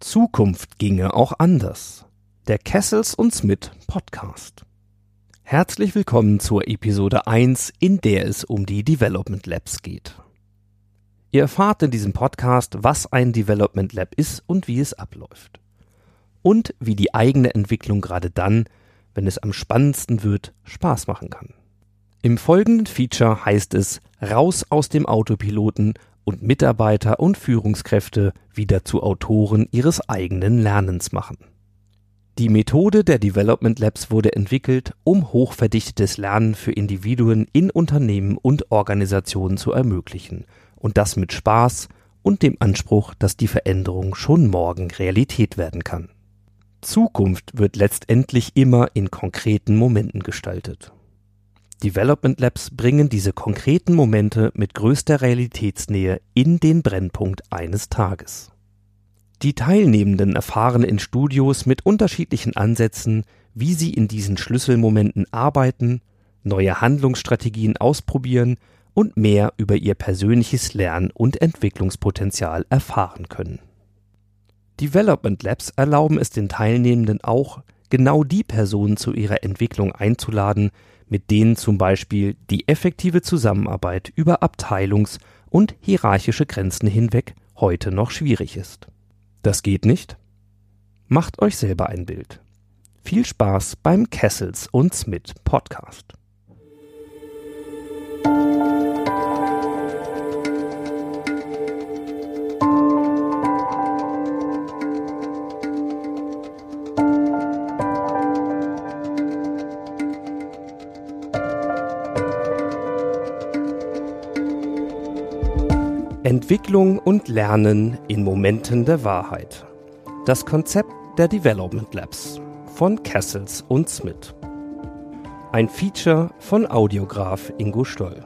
Zukunft ginge auch anders. Der Kessels und Smith Podcast. Herzlich willkommen zur Episode 1, in der es um die Development Labs geht. Ihr erfahrt in diesem Podcast, was ein Development Lab ist und wie es abläuft. Und wie die eigene Entwicklung gerade dann, wenn es am spannendsten wird, Spaß machen kann. Im folgenden Feature heißt es raus aus dem Autopiloten und Mitarbeiter und Führungskräfte wieder zu Autoren ihres eigenen Lernens machen. Die Methode der Development Labs wurde entwickelt, um hochverdichtetes Lernen für Individuen in Unternehmen und Organisationen zu ermöglichen und das mit Spaß und dem Anspruch, dass die Veränderung schon morgen Realität werden kann. Zukunft wird letztendlich immer in konkreten Momenten gestaltet. Development Labs bringen diese konkreten Momente mit größter Realitätsnähe in den Brennpunkt eines Tages. Die Teilnehmenden erfahren in Studios mit unterschiedlichen Ansätzen, wie sie in diesen Schlüsselmomenten arbeiten, neue Handlungsstrategien ausprobieren und mehr über ihr persönliches Lern- und Entwicklungspotenzial erfahren können. Development Labs erlauben es den Teilnehmenden auch, genau die Personen zu ihrer Entwicklung einzuladen, mit denen zum Beispiel die effektive Zusammenarbeit über Abteilungs- und hierarchische Grenzen hinweg heute noch schwierig ist. Das geht nicht? Macht euch selber ein Bild. Viel Spaß beim Kessels und Smith Podcast. Entwicklung und Lernen in Momenten der Wahrheit. Das Konzept der Development Labs von Kessels und Smith. Ein Feature von Audiograph Ingo Stoll.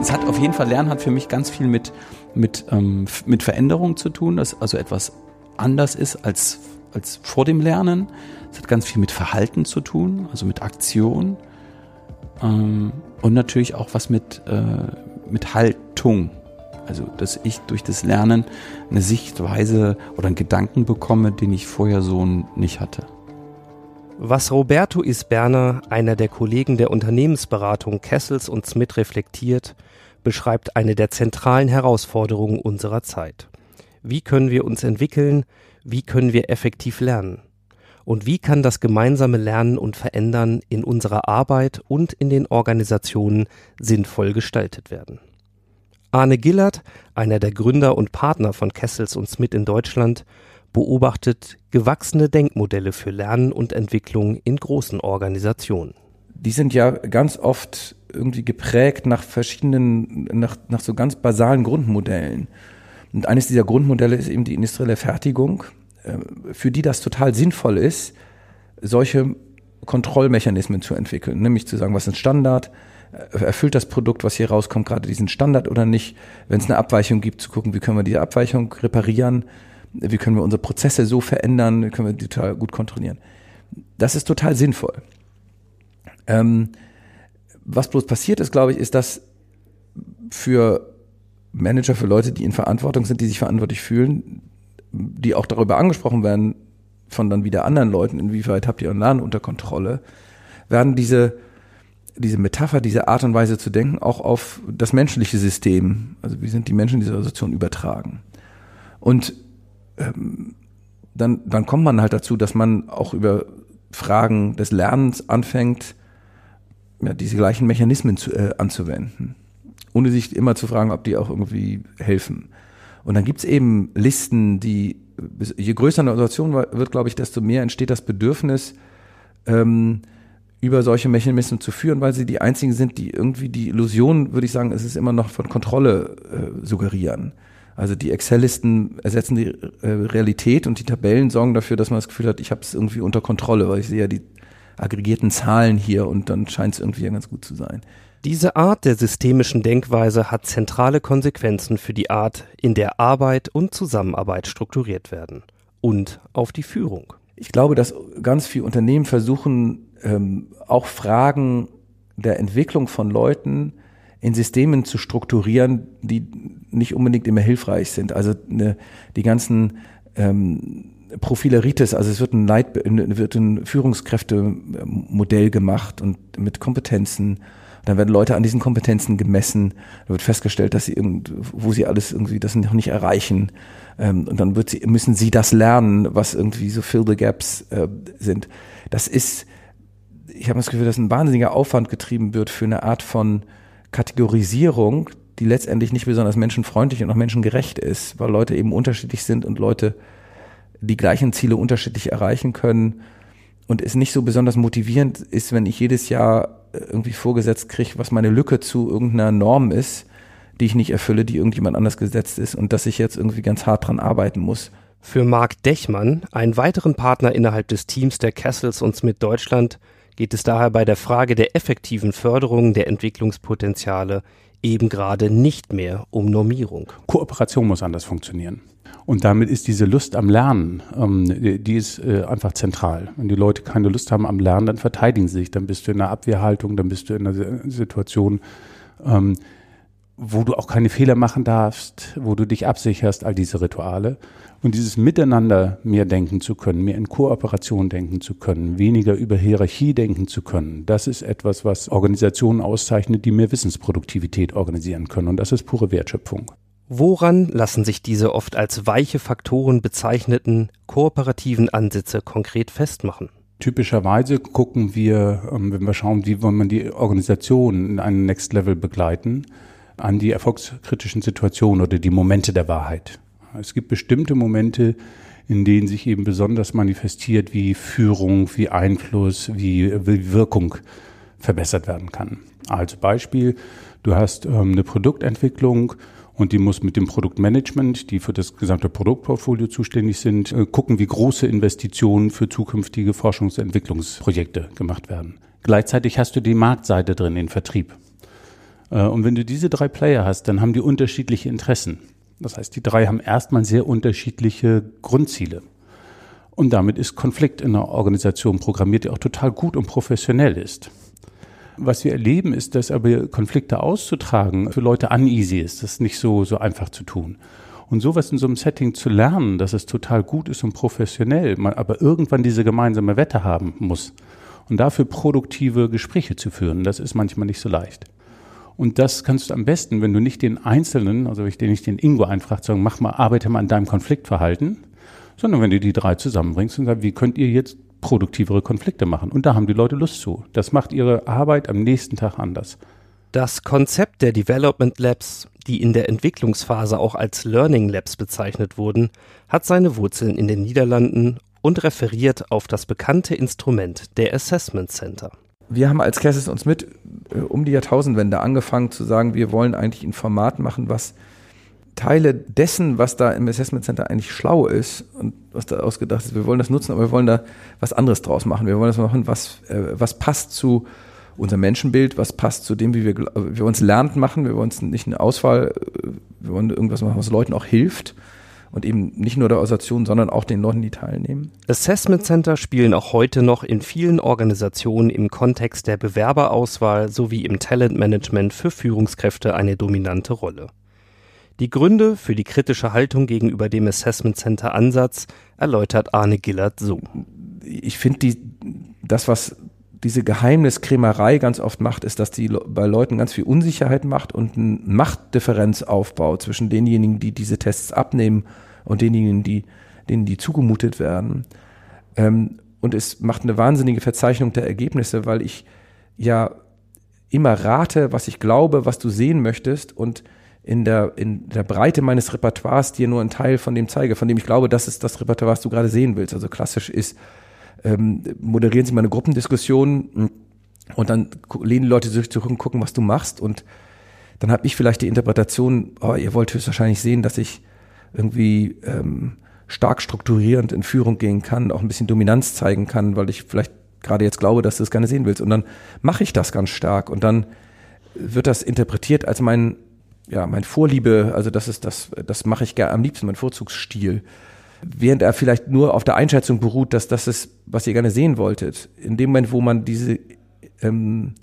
Es hat auf jeden Fall Lernen hat für mich ganz viel mit mit ähm, mit Veränderung zu tun, dass also etwas anders ist als als vor dem Lernen. Es hat ganz viel mit Verhalten zu tun, also mit Aktion ähm, und natürlich auch was mit, äh, mit Haltung. Also, dass ich durch das Lernen eine Sichtweise oder einen Gedanken bekomme, den ich vorher so nicht hatte. Was Roberto Isberner, einer der Kollegen der Unternehmensberatung Kessels und Smith reflektiert, beschreibt eine der zentralen Herausforderungen unserer Zeit. Wie können wir uns entwickeln? Wie können wir effektiv lernen? Und wie kann das gemeinsame Lernen und Verändern in unserer Arbeit und in den Organisationen sinnvoll gestaltet werden? Arne Gillert, einer der Gründer und Partner von Kessels und Smith in Deutschland, beobachtet gewachsene Denkmodelle für Lernen und Entwicklung in großen Organisationen. Die sind ja ganz oft irgendwie geprägt nach verschiedenen, nach, nach so ganz basalen Grundmodellen. Und eines dieser Grundmodelle ist eben die industrielle Fertigung. Äh, für die das total sinnvoll ist, solche Kontrollmechanismen zu entwickeln, nämlich zu sagen, was ist ein Standard, äh, erfüllt das Produkt, was hier rauskommt, gerade diesen Standard oder nicht, wenn es eine Abweichung gibt, zu gucken, wie können wir diese Abweichung reparieren, wie können wir unsere Prozesse so verändern, wie können wir die total gut kontrollieren. Das ist total sinnvoll. Ähm, was bloß passiert ist, glaube ich, ist, dass für Manager, für Leute, die in Verantwortung sind, die sich verantwortlich fühlen, die auch darüber angesprochen werden von dann wieder anderen Leuten, inwieweit habt ihr euren Laden unter Kontrolle, werden diese, diese Metapher, diese Art und Weise zu denken auch auf das menschliche System, also wie sind die Menschen in dieser Situation übertragen. Und ähm, dann, dann kommt man halt dazu, dass man auch über Fragen des Lernens anfängt, ja, diese gleichen Mechanismen zu, äh, anzuwenden, ohne sich immer zu fragen, ob die auch irgendwie helfen. Und dann gibt's eben Listen, die, je größer eine Organisation wird, glaube ich, desto mehr entsteht das Bedürfnis, ähm, über solche Mechanismen zu führen, weil sie die einzigen sind, die irgendwie die Illusion, würde ich sagen, es ist immer noch von Kontrolle äh, suggerieren. Also die Excel-Listen ersetzen die äh, Realität und die Tabellen sorgen dafür, dass man das Gefühl hat, ich habe es irgendwie unter Kontrolle, weil ich sehe ja die aggregierten Zahlen hier und dann scheint es irgendwie ganz gut zu sein. Diese Art der systemischen Denkweise hat zentrale Konsequenzen für die Art, in der Arbeit und Zusammenarbeit strukturiert werden und auf die Führung. Ich glaube, dass ganz viele Unternehmen versuchen, ähm, auch Fragen der Entwicklung von Leuten in Systemen zu strukturieren, die nicht unbedingt immer hilfreich sind. Also ne, die ganzen ähm, Profileritis, also es wird ein, Leit, wird ein Führungskräftemodell gemacht und mit Kompetenzen. Dann werden Leute an diesen Kompetenzen gemessen. Da wird festgestellt, dass sie irgend, wo sie alles irgendwie das noch nicht erreichen. Ähm, und dann wird sie, müssen sie das lernen, was irgendwie so fill the gaps äh, sind. Das ist, ich habe das Gefühl, dass ein wahnsinniger Aufwand getrieben wird für eine Art von Kategorisierung, die letztendlich nicht besonders menschenfreundlich und auch menschengerecht ist, weil Leute eben unterschiedlich sind und Leute die gleichen Ziele unterschiedlich erreichen können und es nicht so besonders motivierend ist, wenn ich jedes Jahr irgendwie vorgesetzt kriege, was meine Lücke zu irgendeiner Norm ist, die ich nicht erfülle, die irgendjemand anders gesetzt ist und dass ich jetzt irgendwie ganz hart dran arbeiten muss. Für Marc Dechmann, einen weiteren Partner innerhalb des Teams der Kessels und Smith Deutschland, geht es daher bei der Frage der effektiven Förderung der Entwicklungspotenziale eben gerade nicht mehr um Normierung. Kooperation muss anders funktionieren. Und damit ist diese Lust am Lernen, ähm, die ist äh, einfach zentral. Wenn die Leute keine Lust haben am Lernen, dann verteidigen sie sich. Dann bist du in einer Abwehrhaltung, dann bist du in einer Situation, ähm, wo du auch keine Fehler machen darfst, wo du dich absicherst, all diese Rituale. Und dieses Miteinander mehr denken zu können, mehr in Kooperation denken zu können, weniger über Hierarchie denken zu können, das ist etwas, was Organisationen auszeichnet, die mehr Wissensproduktivität organisieren können. Und das ist pure Wertschöpfung. Woran lassen sich diese oft als weiche Faktoren bezeichneten kooperativen Ansätze konkret festmachen? Typischerweise gucken wir, ähm, wenn wir schauen, wie wollen man die Organisation in einem Next Level begleiten, an die erfolgskritischen Situationen oder die Momente der Wahrheit. Es gibt bestimmte Momente, in denen sich eben besonders manifestiert, wie Führung, wie Einfluss, wie, Wirkung verbessert werden kann. Als Beispiel, du hast ähm, eine Produktentwicklung und die muss mit dem Produktmanagement, die für das gesamte Produktportfolio zuständig sind, äh, gucken, wie große Investitionen für zukünftige Forschungs- und Entwicklungsprojekte gemacht werden. Gleichzeitig hast du die Marktseite drin, den Vertrieb. Äh, und wenn du diese drei Player hast, dann haben die unterschiedliche Interessen. Das heißt, die drei haben erstmal sehr unterschiedliche Grundziele. Und damit ist Konflikt in einer Organisation programmiert, die auch total gut und professionell ist. Was wir erleben, ist, dass aber Konflikte auszutragen für Leute uneasy ist. Das ist nicht so, so einfach zu tun. Und sowas in so einem Setting zu lernen, dass es total gut ist und professionell, man aber irgendwann diese gemeinsame Wette haben muss. Und dafür produktive Gespräche zu führen, das ist manchmal nicht so leicht. Und das kannst du am besten, wenn du nicht den Einzelnen, also wenn ich den nicht den Ingo einfragt, sagen, mach mal, arbeite mal an deinem Konfliktverhalten, sondern wenn du die drei zusammenbringst und sagst, wie könnt ihr jetzt produktivere Konflikte machen? Und da haben die Leute Lust zu. Das macht ihre Arbeit am nächsten Tag anders. Das Konzept der Development Labs, die in der Entwicklungsphase auch als Learning Labs bezeichnet wurden, hat seine Wurzeln in den Niederlanden und referiert auf das bekannte Instrument der Assessment Center wir haben als Cassis uns mit äh, um die Jahrtausendwende angefangen zu sagen, wir wollen eigentlich ein Format machen, was Teile dessen, was da im Assessment Center eigentlich schlau ist und was da ausgedacht ist, wir wollen das nutzen, aber wir wollen da was anderes draus machen. Wir wollen das machen, was, äh, was passt zu unserem Menschenbild, was passt zu dem, wie wir, wir uns lernend machen. Wir wollen uns nicht eine Auswahl, äh, wir wollen irgendwas machen, was Leuten auch hilft und eben nicht nur der Organisation, sondern auch den Leuten, die teilnehmen. Assessment Center spielen auch heute noch in vielen Organisationen im Kontext der Bewerberauswahl sowie im Talentmanagement für Führungskräfte eine dominante Rolle. Die Gründe für die kritische Haltung gegenüber dem Assessment Center Ansatz erläutert Arne Gillert so. Ich finde die, das, was diese Geheimniskrämerei ganz oft macht, ist, dass die bei Leuten ganz viel Unsicherheit macht und eine Machtdifferenz aufbaut zwischen denjenigen, die diese Tests abnehmen und denjenigen, die, denen die zugemutet werden. Ähm, und es macht eine wahnsinnige Verzeichnung der Ergebnisse, weil ich ja immer rate, was ich glaube, was du sehen möchtest und in der, in der Breite meines Repertoires dir nur einen Teil von dem zeige, von dem ich glaube, das ist das Repertoire, was du gerade sehen willst. Also klassisch ist ähm, moderieren Sie mal eine Gruppendiskussion und dann lehnen die Leute sich zurück und gucken, was du machst und dann habe ich vielleicht die Interpretation, oh, ihr wollt höchstwahrscheinlich sehen, dass ich irgendwie ähm, stark strukturierend in Führung gehen kann, auch ein bisschen Dominanz zeigen kann, weil ich vielleicht gerade jetzt glaube, dass du es gerne sehen willst. Und dann mache ich das ganz stark und dann wird das interpretiert als mein, ja, mein Vorliebe, also das ist das, das mache ich am liebsten, mein Vorzugsstil während er vielleicht nur auf der Einschätzung beruht, dass das ist, was ihr gerne sehen wolltet. In dem Moment, wo man diese ähm,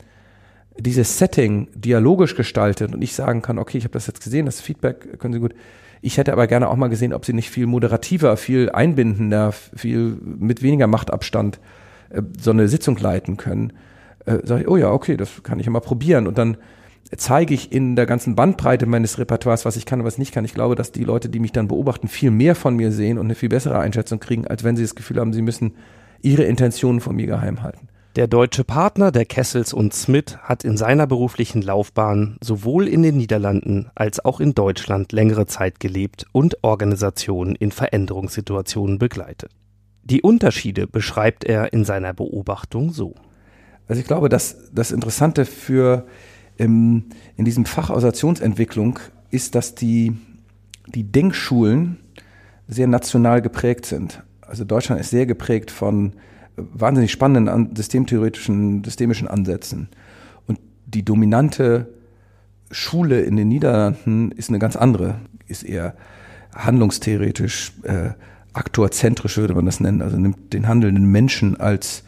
dieses Setting dialogisch gestaltet und ich sagen kann, okay, ich habe das jetzt gesehen, das Feedback können Sie gut. Ich hätte aber gerne auch mal gesehen, ob Sie nicht viel moderativer, viel einbindender, viel mit weniger Machtabstand äh, so eine Sitzung leiten können. Äh, sage ich, oh ja, okay, das kann ich ja mal probieren und dann zeige ich in der ganzen Bandbreite meines Repertoires, was ich kann und was nicht kann. Ich glaube, dass die Leute, die mich dann beobachten, viel mehr von mir sehen und eine viel bessere Einschätzung kriegen, als wenn sie das Gefühl haben, sie müssen ihre Intentionen von mir geheim halten. Der deutsche Partner der Kessels und Smith hat in seiner beruflichen Laufbahn sowohl in den Niederlanden als auch in Deutschland längere Zeit gelebt und Organisationen in Veränderungssituationen begleitet. Die Unterschiede beschreibt er in seiner Beobachtung so. Also ich glaube, dass das Interessante für in diesem Fach Organisationsentwicklung ist, dass die, die Denkschulen sehr national geprägt sind. Also Deutschland ist sehr geprägt von wahnsinnig spannenden systemtheoretischen, systemischen Ansätzen. Und die dominante Schule in den Niederlanden ist eine ganz andere, ist eher handlungstheoretisch, äh, aktorzentrisch würde man das nennen, also nimmt den handelnden Menschen als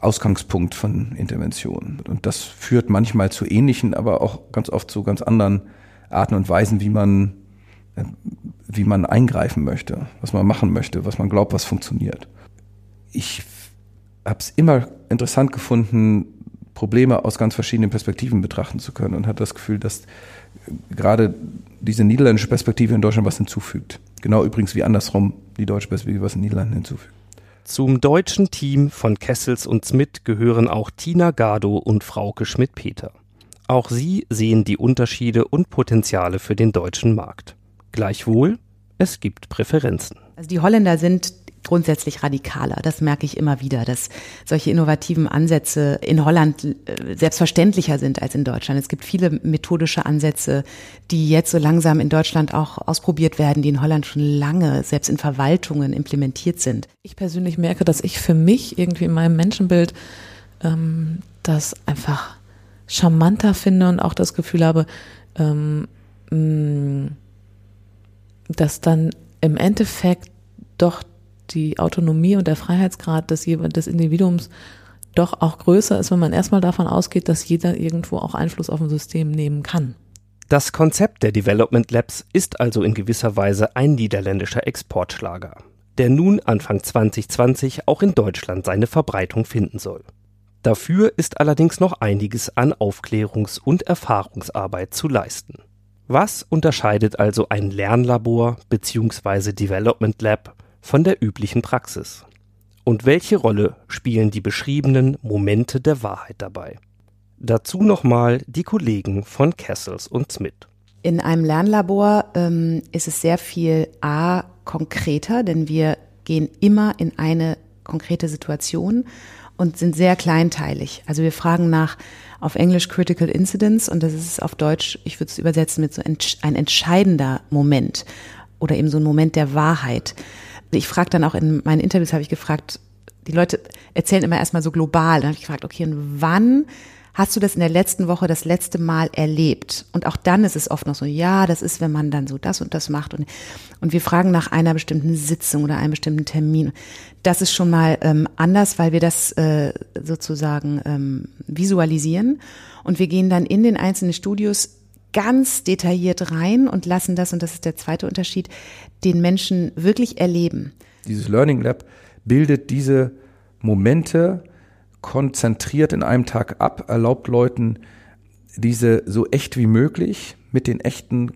Ausgangspunkt von Interventionen. Und das führt manchmal zu ähnlichen, aber auch ganz oft zu ganz anderen Arten und Weisen, wie man, äh, wie man eingreifen möchte, was man machen möchte, was man glaubt, was funktioniert. Ich habe es immer interessant gefunden, Probleme aus ganz verschiedenen Perspektiven betrachten zu können und hatte das Gefühl, dass gerade diese niederländische Perspektive in Deutschland was hinzufügt. Genau übrigens wie andersrum die deutsche Perspektive was in den Niederlanden hinzufügt. Zum deutschen Team von Kessels und Smith gehören auch Tina Gado und Frauke Schmidt-Peter. Auch sie sehen die Unterschiede und Potenziale für den deutschen Markt. Gleichwohl, es gibt Präferenzen. Also die Holländer sind grundsätzlich radikaler. Das merke ich immer wieder, dass solche innovativen Ansätze in Holland äh, selbstverständlicher sind als in Deutschland. Es gibt viele methodische Ansätze, die jetzt so langsam in Deutschland auch ausprobiert werden, die in Holland schon lange selbst in Verwaltungen implementiert sind. Ich persönlich merke, dass ich für mich irgendwie in meinem Menschenbild ähm, das einfach charmanter finde und auch das Gefühl habe, ähm, mm, dass dann im Endeffekt doch die Autonomie und der Freiheitsgrad des, des Individuums doch auch größer ist, wenn man erstmal davon ausgeht, dass jeder irgendwo auch Einfluss auf ein System nehmen kann. Das Konzept der Development Labs ist also in gewisser Weise ein niederländischer Exportschlager, der nun Anfang 2020 auch in Deutschland seine Verbreitung finden soll. Dafür ist allerdings noch einiges an Aufklärungs- und Erfahrungsarbeit zu leisten. Was unterscheidet also ein Lernlabor bzw. Development Lab von der üblichen Praxis? Und welche Rolle spielen die beschriebenen Momente der Wahrheit dabei? Dazu nochmal die Kollegen von Kessels und Smith. In einem Lernlabor ähm, ist es sehr viel A konkreter, denn wir gehen immer in eine konkrete Situation und sind sehr kleinteilig. Also wir fragen nach auf Englisch Critical Incidents und das ist auf Deutsch, ich würde es übersetzen mit so ein entscheidender Moment oder eben so ein Moment der Wahrheit ich frage dann auch in meinen Interviews, habe ich gefragt, die Leute erzählen immer erstmal so global. Dann habe ich gefragt, okay, und wann hast du das in der letzten Woche das letzte Mal erlebt? Und auch dann ist es oft noch so, ja, das ist, wenn man dann so das und das macht. Und, und wir fragen nach einer bestimmten Sitzung oder einem bestimmten Termin. Das ist schon mal ähm, anders, weil wir das äh, sozusagen ähm, visualisieren. Und wir gehen dann in den einzelnen Studios ganz detailliert rein und lassen das, und das ist der zweite Unterschied, den Menschen wirklich erleben. Dieses Learning Lab bildet diese Momente konzentriert in einem Tag ab, erlaubt Leuten, diese so echt wie möglich mit den echten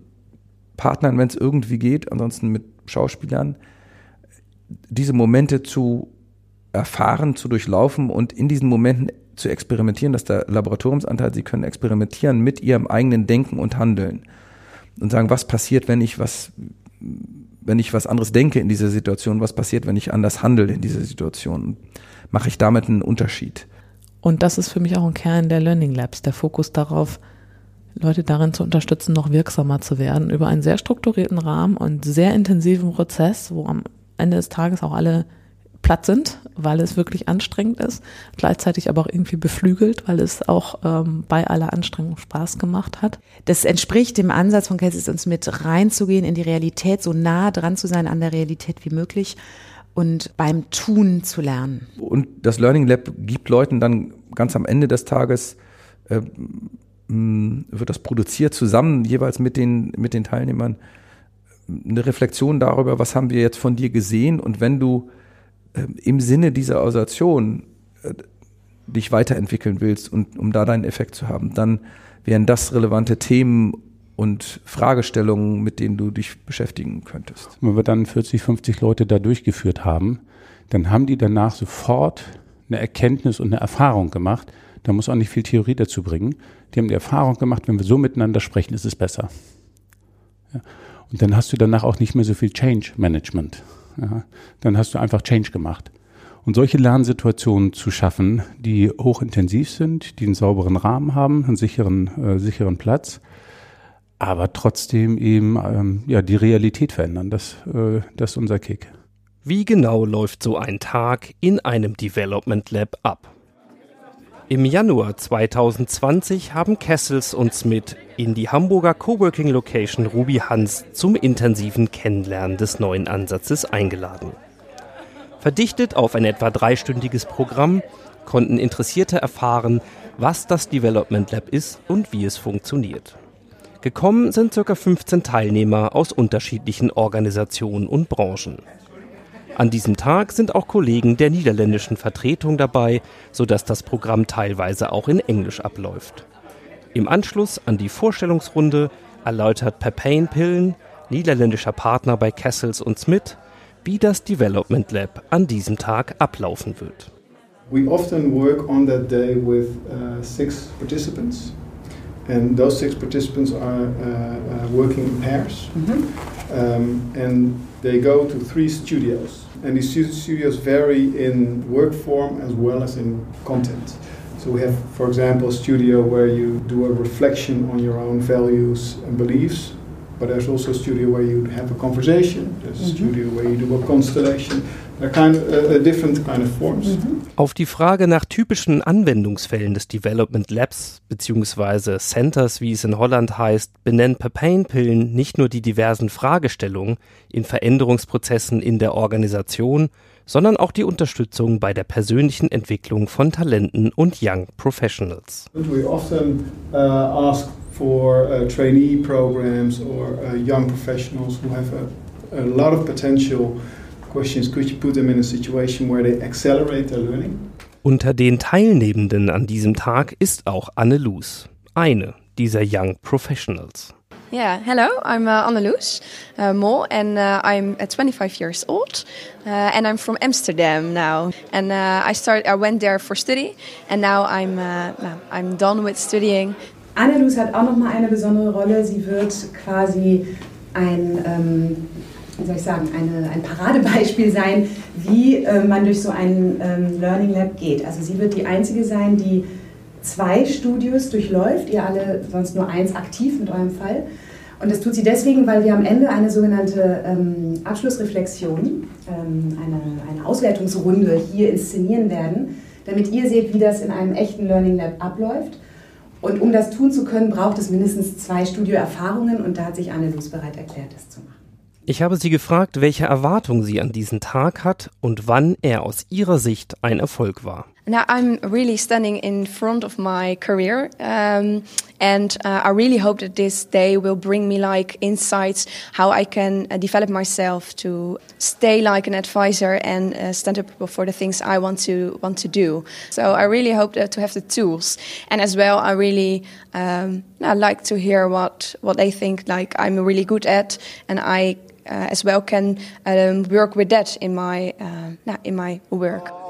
Partnern, wenn es irgendwie geht, ansonsten mit Schauspielern, diese Momente zu erfahren, zu durchlaufen und in diesen Momenten zu experimentieren, dass der Laboratoriumsanteil, sie können experimentieren mit ihrem eigenen Denken und Handeln und sagen, was passiert, wenn ich was, wenn ich was anderes denke in dieser Situation, was passiert, wenn ich anders handle in dieser Situation? Mache ich damit einen Unterschied? Und das ist für mich auch ein Kern der Learning Labs, der Fokus darauf, Leute darin zu unterstützen, noch wirksamer zu werden, über einen sehr strukturierten Rahmen und sehr intensiven Prozess, wo am Ende des Tages auch alle platt sind, weil es wirklich anstrengend ist, gleichzeitig aber auch irgendwie beflügelt, weil es auch ähm, bei aller Anstrengung Spaß gemacht hat. Das entspricht dem Ansatz von Cassis, uns mit reinzugehen in die Realität, so nah dran zu sein an der Realität wie möglich und beim Tun zu lernen. Und das Learning Lab gibt Leuten dann ganz am Ende des Tages äh, wird das produziert zusammen jeweils mit den, mit den Teilnehmern eine Reflexion darüber, was haben wir jetzt von dir gesehen und wenn du im Sinne dieser Organisation äh, dich weiterentwickeln willst und um da deinen Effekt zu haben, dann wären das relevante Themen und Fragestellungen, mit denen du dich beschäftigen könntest. Wenn wir dann 40, 50 Leute da durchgeführt haben, dann haben die danach sofort eine Erkenntnis und eine Erfahrung gemacht. Da muss auch nicht viel Theorie dazu bringen. Die haben die Erfahrung gemacht, wenn wir so miteinander sprechen, ist es besser. Ja. Und dann hast du danach auch nicht mehr so viel Change Management. Ja. Dann hast du einfach Change gemacht. Und solche Lernsituationen zu schaffen, die hochintensiv sind, die einen sauberen Rahmen haben, einen sicheren, äh, sicheren Platz, aber trotzdem eben ähm, ja, die Realität verändern. Das, äh, das ist unser Kick. Wie genau läuft so ein Tag in einem Development Lab ab? Im Januar 2020 haben Kessels und Smith in die Hamburger Coworking Location Ruby Hans zum intensiven Kennenlernen des neuen Ansatzes eingeladen. Verdichtet auf ein etwa dreistündiges Programm konnten Interessierte erfahren, was das Development Lab ist und wie es funktioniert. Gekommen sind ca. 15 Teilnehmer aus unterschiedlichen Organisationen und Branchen. An diesem Tag sind auch Kollegen der niederländischen Vertretung dabei, sodass das Programm teilweise auch in Englisch abläuft. Im Anschluss an die Vorstellungsrunde erläutert Papain Pillen, niederländischer Partner bei Kessels und Smith, wie das Development Lab an diesem Tag ablaufen wird. We often work on that day with uh, six participants. And those six participants are uh, uh, working in pairs. Mm -hmm. um, and they go to three studios. And these studios vary in work form as well as in content. So we have, for example, a studio where you do a reflection on your own values and beliefs but there's also a studio where you have a conversation. There's a mm -hmm. studio where you do a constellation. Kind of, uh, different kind of forms. Mhm. Auf die Frage nach typischen Anwendungsfällen des Development Labs bzw. Centers, wie es in Holland heißt, benennen Papain-Pillen nicht nur die diversen Fragestellungen in Veränderungsprozessen in der Organisation, sondern auch die Unterstützung bei der persönlichen Entwicklung von Talenten und Young Professionals. We often uh, ask for uh, trainee programs or uh, young professionals who have a, a lot of potential questions. Could you put them in a situation where they accelerate their learning? Unter den Teilnehmenden an diesem Tag ist auch Anne Luz, eine dieser Young Professionals. Yeah, hello, I'm uh, Anneloes uh, Mol, and uh, I'm uh, 25 years old, uh, and I'm from Amsterdam now. And uh, I start, I went there for study, and now I'm, I'm done with studying. Annelus hat auch nochmal eine besondere Rolle. Sie wird quasi ein, ähm, wie soll ich sagen, eine, ein Paradebeispiel sein, wie äh, man durch so ein ähm, Learning Lab geht. Also sie wird die einzige sein, die zwei Studios durchläuft, ihr alle sonst nur eins aktiv mit eurem Fall. Und das tut sie deswegen, weil wir am Ende eine sogenannte ähm, Abschlussreflexion, ähm, eine, eine Auswertungsrunde hier inszenieren werden, damit ihr seht, wie das in einem echten Learning Lab abläuft. Und um das tun zu können, braucht es mindestens zwei Studioerfahrungen und da hat sich Anne Luz bereit erklärt, das zu machen. Ich habe sie gefragt, welche Erwartungen sie an diesen Tag hat und wann er aus ihrer Sicht ein Erfolg war. Now I'm really standing in front of my career, um, and uh, I really hope that this day will bring me like insights how I can uh, develop myself to stay like an advisor and uh, stand up for the things I want to want to do. So I really hope to have the tools, and as well I really um, I like to hear what what they think like I'm really good at, and I uh, as well can um, work with that in my uh, in my work.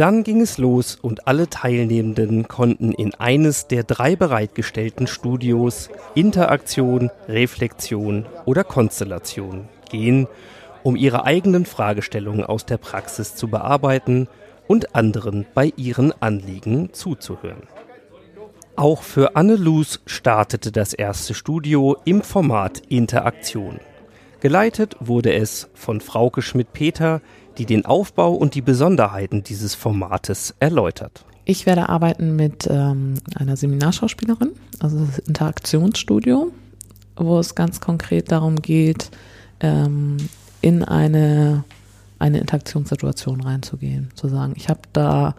Dann ging es los und alle Teilnehmenden konnten in eines der drei bereitgestellten Studios Interaktion, Reflexion oder Konstellation gehen, um ihre eigenen Fragestellungen aus der Praxis zu bearbeiten und anderen bei ihren Anliegen zuzuhören. Auch für Anne Luz startete das erste Studio im Format Interaktion. Geleitet wurde es von Frauke Schmidt-Peter, die den Aufbau und die Besonderheiten dieses Formates erläutert. Ich werde arbeiten mit ähm, einer Seminarschauspielerin, also das Interaktionsstudio, wo es ganz konkret darum geht, ähm, in eine, eine Interaktionssituation reinzugehen. Zu sagen, ich habe da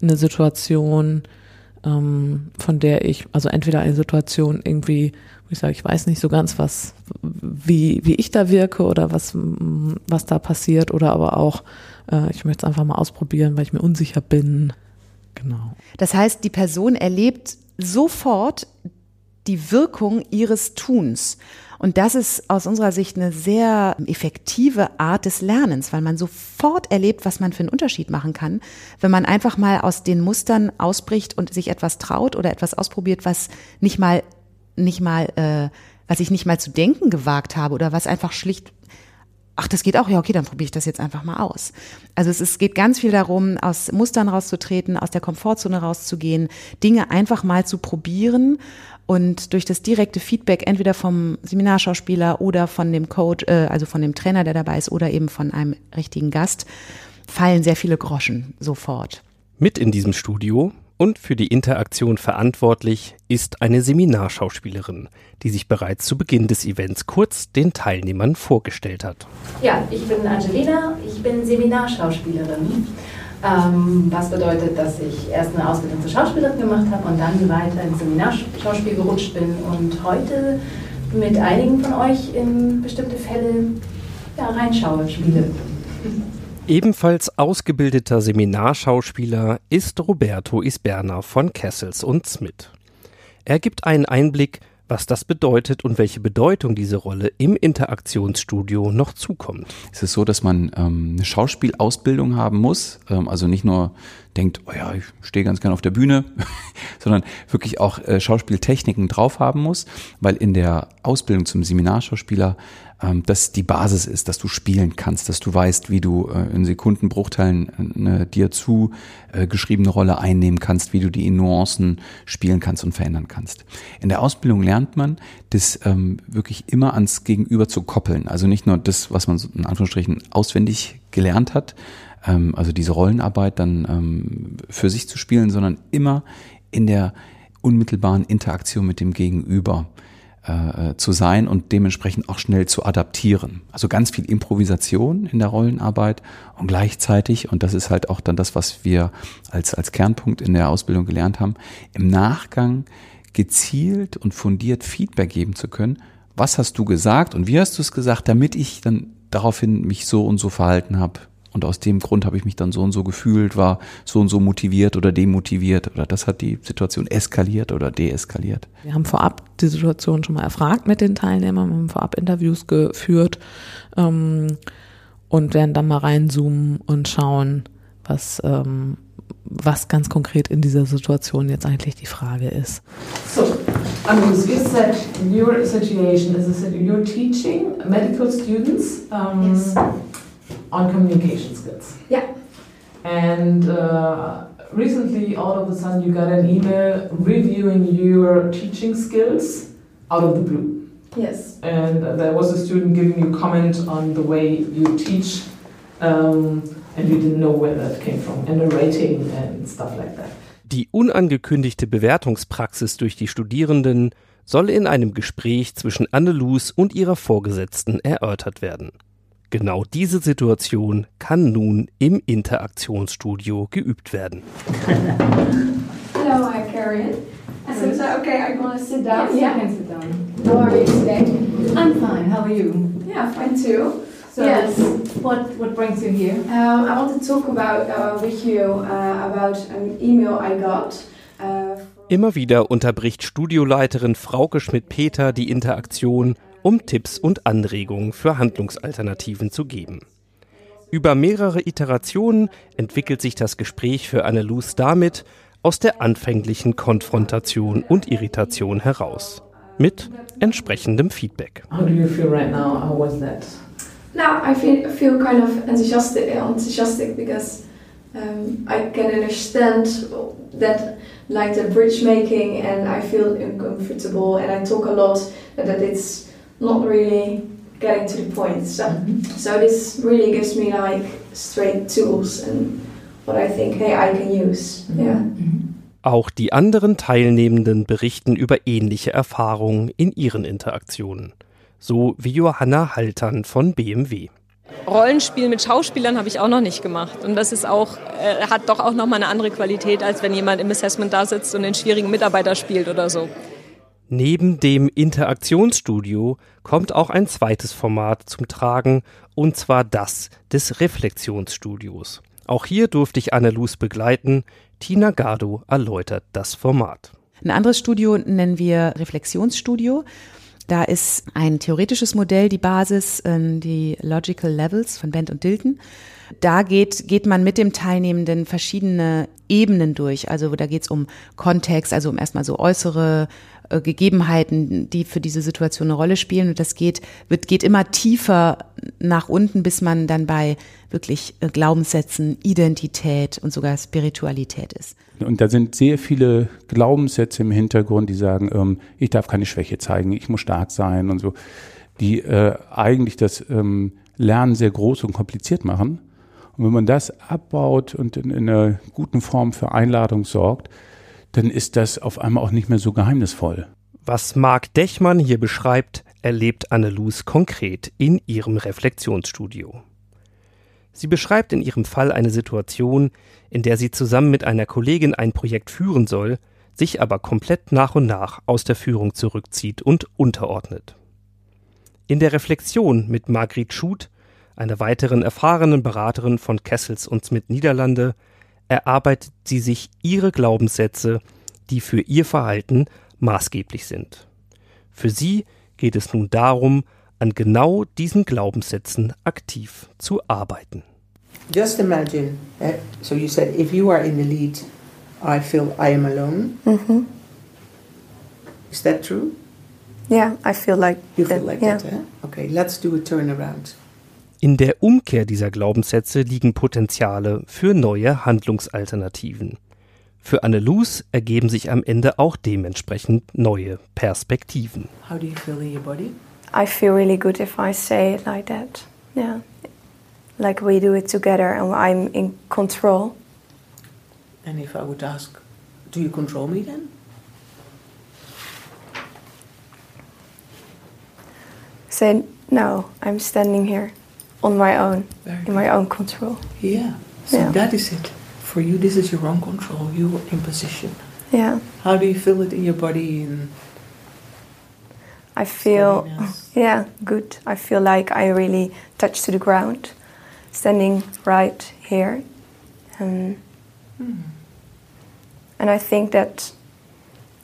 eine Situation, ähm, von der ich, also entweder eine Situation irgendwie, wo ich sage, ich weiß nicht so ganz, was, wie, wie ich da wirke oder was, was da passiert, oder aber auch, äh, ich möchte es einfach mal ausprobieren, weil ich mir unsicher bin. Genau. Das heißt, die Person erlebt sofort die Wirkung ihres Tuns. Und das ist aus unserer Sicht eine sehr effektive Art des Lernens, weil man sofort erlebt, was man für einen Unterschied machen kann, wenn man einfach mal aus den Mustern ausbricht und sich etwas traut oder etwas ausprobiert, was nicht mal, nicht mal, äh, was ich nicht mal zu denken gewagt habe oder was einfach schlicht ach, das geht auch, ja, okay, dann probiere ich das jetzt einfach mal aus. Also es, es geht ganz viel darum, aus Mustern rauszutreten, aus der Komfortzone rauszugehen, Dinge einfach mal zu probieren und durch das direkte Feedback entweder vom Seminarschauspieler oder von dem Coach, äh, also von dem Trainer, der dabei ist, oder eben von einem richtigen Gast, fallen sehr viele Groschen sofort. Mit in diesem Studio und für die Interaktion verantwortlich ist eine Seminarschauspielerin, die sich bereits zu Beginn des Events kurz den Teilnehmern vorgestellt hat. Ja, ich bin Angelina, ich bin Seminarschauspielerin. Ähm, was bedeutet, dass ich erst eine Ausbildung zur Schauspielerin gemacht habe und dann weiter ins Seminarschauspiel gerutscht bin und heute mit einigen von euch in bestimmte Fälle ja, reinschaue, spiele. Ebenfalls ausgebildeter Seminarschauspieler ist Roberto Isberna von Kessels und Smith. Er gibt einen Einblick, was das bedeutet und welche Bedeutung diese Rolle im Interaktionsstudio noch zukommt. Es ist so, dass man ähm, eine Schauspielausbildung haben muss, ähm, also nicht nur denkt, oh ja, ich stehe ganz gerne auf der Bühne, sondern wirklich auch äh, Schauspieltechniken drauf haben muss, weil in der Ausbildung zum Seminarschauspieler ähm, das die Basis ist, dass du spielen kannst, dass du weißt, wie du äh, in Sekundenbruchteilen eine dir zu äh, Rolle einnehmen kannst, wie du die in Nuancen spielen kannst und verändern kannst. In der Ausbildung lernt man, das ähm, wirklich immer ans Gegenüber zu koppeln. Also nicht nur das, was man so in Anführungsstrichen auswendig gelernt hat, ähm, also diese Rollenarbeit dann ähm, für sich zu spielen, sondern immer in der unmittelbaren Interaktion mit dem Gegenüber äh, zu sein und dementsprechend auch schnell zu adaptieren. Also ganz viel Improvisation in der Rollenarbeit und gleichzeitig, und das ist halt auch dann das, was wir als, als Kernpunkt in der Ausbildung gelernt haben, im Nachgang gezielt und fundiert Feedback geben zu können. Was hast du gesagt und wie hast du es gesagt, damit ich dann daraufhin mich so und so verhalten habe, und aus dem Grund habe ich mich dann so und so gefühlt, war so und so motiviert oder demotiviert oder das hat die Situation eskaliert oder deeskaliert. Wir haben vorab die Situation schon mal erfragt mit den Teilnehmern, wir haben vorab Interviews geführt ähm, und werden dann mal reinzoomen und schauen, was, ähm, was ganz konkret in dieser Situation jetzt eigentlich die Frage ist. So, Amus, you said your situation is that you're teaching medical students. Um, yes. On communication skills. Yeah. And uh, recently, all of a sudden, you got an email reviewing your teaching skills out of the blue. Yes. And there was a student giving you comment on the way you teach, um, and you didn't know where that came from, and a rating and stuff like that. Die unangekündigte Bewertungspraxis durch die Studierenden soll in einem Gespräch zwischen Anne-Luz und ihrer Vorgesetzten erörtert werden. Genau diese Situation kann nun im Interaktionsstudio geübt werden. Hello, I'm Karen. So is that okay? I'm going to sit down. Yes, yeah. you can sit down. How are you today? I'm fine. How are you? Yeah, fine too. So, yes. What what brings you here? Um, I want to talk about uh, with you uh, about an email I got. Uh, Immer wieder unterbricht Studioleiterin Frauke Schmidt-Peter die Interaktion um Tipps und Anregungen für Handlungsalternativen zu geben. Über mehrere Iterationen entwickelt sich das Gespräch für Anneluz damit aus der anfänglichen Konfrontation und Irritation heraus. Mit entsprechendem Feedback. How do you feel right now? How was that? Now I feel, feel kind of enthusiastic, enthusiastic because um, I can understand that like the bridge making and I feel uncomfortable and I talk a lot that it's not really getting to the point. So, mm-hmm. so this really gives me like straight tools and what I think, hey, I can use. Mm-hmm. Yeah. Mm-hmm. Auch die anderen Teilnehmenden berichten über ähnliche Erfahrungen in ihren Interaktionen. So wie Johanna Haltern von BMW. Rollenspiel mit Schauspielern habe ich auch noch nicht gemacht. Und das ist auch, äh, hat doch auch nochmal eine andere Qualität, als wenn jemand im Assessment da sitzt und den schwierigen Mitarbeiter spielt oder so. Neben dem Interaktionsstudio kommt auch ein zweites Format zum Tragen, und zwar das des Reflexionsstudios. Auch hier durfte ich Annelus begleiten. Tina Gardo erläutert das Format. Ein anderes Studio nennen wir Reflexionsstudio. Da ist ein theoretisches Modell die Basis, ähm, die Logical Levels von Bent und Dilton. Da geht, geht man mit dem Teilnehmenden verschiedene Ebenen durch. Also da geht es um Kontext, also um erstmal so äußere äh, Gegebenheiten, die für diese Situation eine Rolle spielen. Und das geht, wird, geht immer tiefer nach unten, bis man dann bei wirklich äh, Glaubenssätzen, Identität und sogar Spiritualität ist. Und da sind sehr viele Glaubenssätze im Hintergrund, die sagen, ähm, ich darf keine Schwäche zeigen, ich muss stark sein und so, die äh, eigentlich das ähm, Lernen sehr groß und kompliziert machen. Und wenn man das abbaut und in, in einer guten Form für Einladung sorgt, dann ist das auf einmal auch nicht mehr so geheimnisvoll. Was Marc Dechmann hier beschreibt, erlebt Annelus konkret in ihrem Reflexionsstudio. Sie beschreibt in ihrem Fall eine Situation, in der sie zusammen mit einer Kollegin ein Projekt führen soll, sich aber komplett nach und nach aus der Führung zurückzieht und unterordnet. In der Reflexion mit Margrit Schut, einer weiteren erfahrenen Beraterin von Kessels und Smith Niederlande, erarbeitet sie sich ihre Glaubenssätze, die für ihr Verhalten maßgeblich sind. Für sie geht es nun darum, an genau diesen Glaubenssätzen aktiv zu arbeiten. Just imagine, uh, so you said if you are in the lead, I feel I am alone. Mm-hmm. Is that true? Yeah, I feel like you that, feel like yeah. that. Eh? Okay, let's do a turnaround. In der Umkehr dieser Glaubenssätze liegen Potenziale für neue Handlungsalternativen. Für Annelus ergeben sich am Ende auch dementsprechend neue Perspektiven. How do you feel in your body? I feel really good if I say it like that. Yeah. Like we do it together and I'm in control. And if I would ask, do you control me then? Say, no, I'm standing here on my own, Very in my own control. Yeah. So yeah. that is it. For you, this is your own control. You're in position. Yeah. How do you feel it in your body? In I feel, yeah, good. I feel like I really touch to the ground, standing right here. Um, mm. And I think that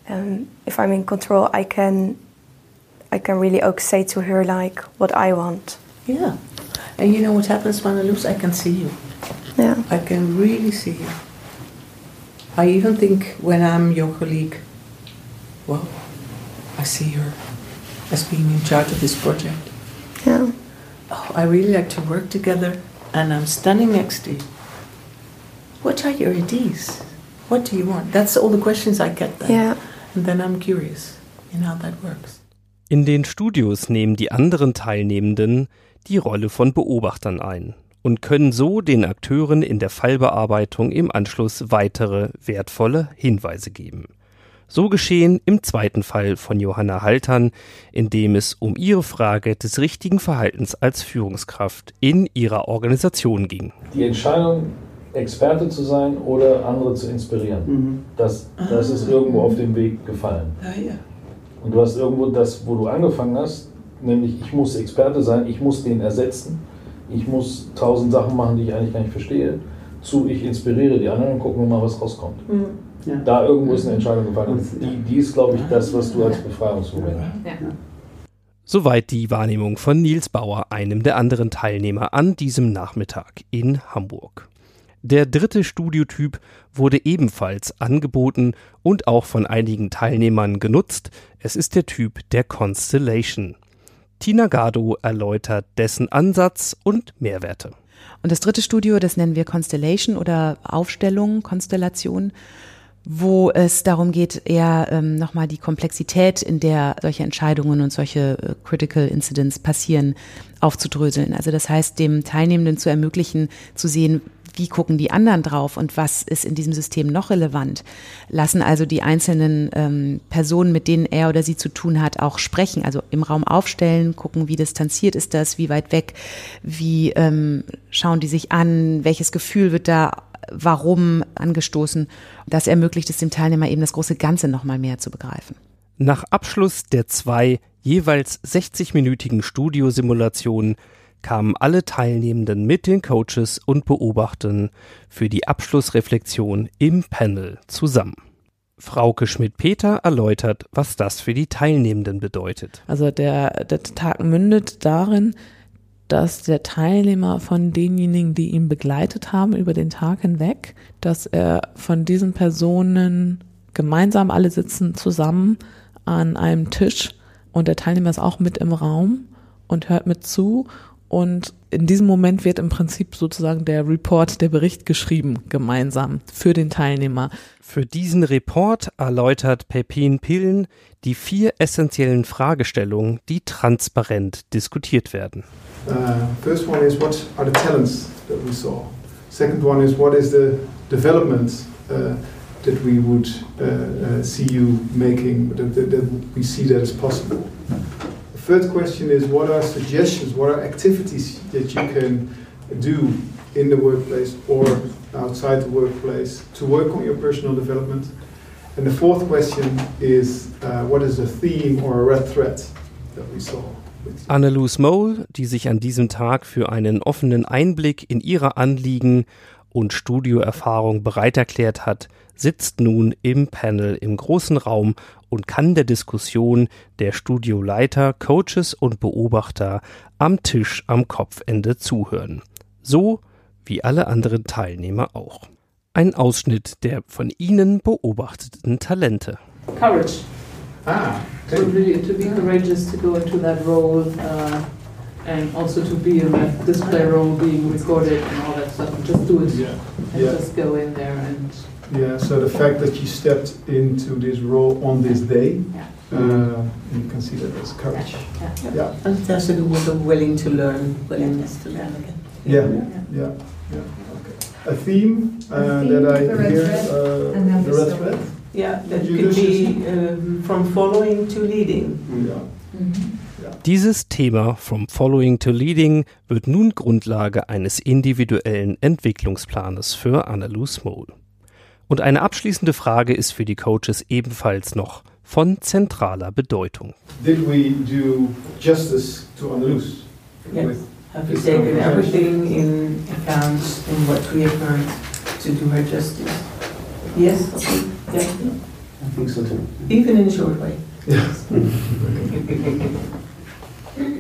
um, if I'm in control, I can, I can really say to her like what I want. Yeah. And you know what happens when I lose? I can see you. Yeah. I can really see you. I even think when I'm your colleague, well, I see her as being in charge of this project. Yeah. Oh, I really like to work together, and I'm standing next to you. What are your ideas? What do you want? That's all the questions I get then. Yeah. And then I'm curious in how that works. In den Studios nehmen die anderen Teilnehmenden die Rolle von Beobachtern ein und können so den Akteuren in der Fallbearbeitung im Anschluss weitere wertvolle Hinweise geben. So geschehen im zweiten Fall von Johanna Haltern, in dem es um ihre Frage des richtigen Verhaltens als Führungskraft in ihrer Organisation ging. Die Entscheidung, Experte zu sein oder andere zu inspirieren, mhm. das, das ist irgendwo auf dem Weg gefallen. Ja, ja. Und du hast irgendwo das, wo du angefangen hast, nämlich ich muss Experte sein, ich muss den ersetzen, ich muss tausend Sachen machen, die ich eigentlich gar nicht verstehe, zu ich inspiriere die anderen und gucken wir mal, was rauskommt. Mhm. Ja. Da irgendwo ist eine Entscheidung gefallen. Und die, die ist, glaube ich, das, was du als Befreiungsmoment ja. Soweit die Wahrnehmung von Nils Bauer, einem der anderen Teilnehmer an diesem Nachmittag in Hamburg. Der dritte Studiotyp wurde ebenfalls angeboten und auch von einigen Teilnehmern genutzt. Es ist der Typ der Constellation. Tina Gardo erläutert dessen Ansatz und Mehrwerte. Und das dritte Studio, das nennen wir Constellation oder Aufstellung, Konstellation wo es darum geht, eher ähm, nochmal die Komplexität, in der solche Entscheidungen und solche äh, Critical Incidents passieren, aufzudröseln. Also das heißt, dem Teilnehmenden zu ermöglichen, zu sehen, wie gucken die anderen drauf und was ist in diesem System noch relevant. Lassen also die einzelnen ähm, Personen, mit denen er oder sie zu tun hat, auch sprechen, also im Raum aufstellen, gucken, wie distanziert ist das, wie weit weg, wie ähm, schauen die sich an, welches Gefühl wird da warum angestoßen. Das ermöglicht es dem Teilnehmer eben das große Ganze nochmal mehr zu begreifen. Nach Abschluss der zwei jeweils 60-minütigen Studiosimulationen kamen alle Teilnehmenden mit den Coaches und Beobachtern für die Abschlussreflexion im Panel zusammen. Frauke Schmidt-Peter erläutert, was das für die Teilnehmenden bedeutet. Also der, der Tag mündet darin, dass der Teilnehmer von denjenigen, die ihn begleitet haben über den Tag hinweg, dass er von diesen Personen gemeinsam alle sitzen zusammen an einem Tisch und der Teilnehmer ist auch mit im Raum und hört mit zu und in diesem Moment wird im Prinzip sozusagen der Report, der Bericht geschrieben, gemeinsam für den Teilnehmer. Für diesen Report erläutert Pepin Pillen die vier essentiellen Fragestellungen, die transparent diskutiert werden. Uh, first one is what are the talents that we saw? Second one is what is the development uh, that we would uh, uh see you making, that, that, that we see that is possible? Third question is what are suggestions, what are activities that you can do in the workplace or outside the workplace to work on your personal development? And the fourth question is uh, what is a theme or a red thread that we saw? Annelus Mole, die sich an diesem Tag für einen offenen Einblick in ihre Anliegen und Studioerfahrung bereit erklärt hat, sitzt nun im Panel im großen Raum und kann der Diskussion der Studioleiter, Coaches und Beobachter am Tisch am Kopfende zuhören. So wie alle anderen Teilnehmer auch. Ein Ausschnitt der von ihnen beobachteten Talente. Courage. Ah, to, really, to be courageous to go into that role uh, and also to be in that display role being recorded and all that stuff. Just do it yeah. and yeah. just go in there and Yeah, so the fact that you stepped into this role on this day, yeah. uh, you can see that as courage. Yeah, yeah. yeah. And it has to do with the willing to learn, willingness to learn again. Yeah, yeah, yeah. yeah. Okay. A theme, uh, theme that I hear, uh, the red thread. Yeah, that could be um, from following to leading. Yeah. Mm -hmm. Dieses Thema From Following to Leading wird nun Grundlage eines individuellen Entwicklungsplanes für Annalou Mole. Und eine abschließende Frage ist für die Coaches ebenfalls noch von zentraler Bedeutung. Did we do justice to Andalus? Yes. Have you taken everything in account in what we have heard to do her justice? Yes? Yeah. I think so too. Even in a short way. Yes.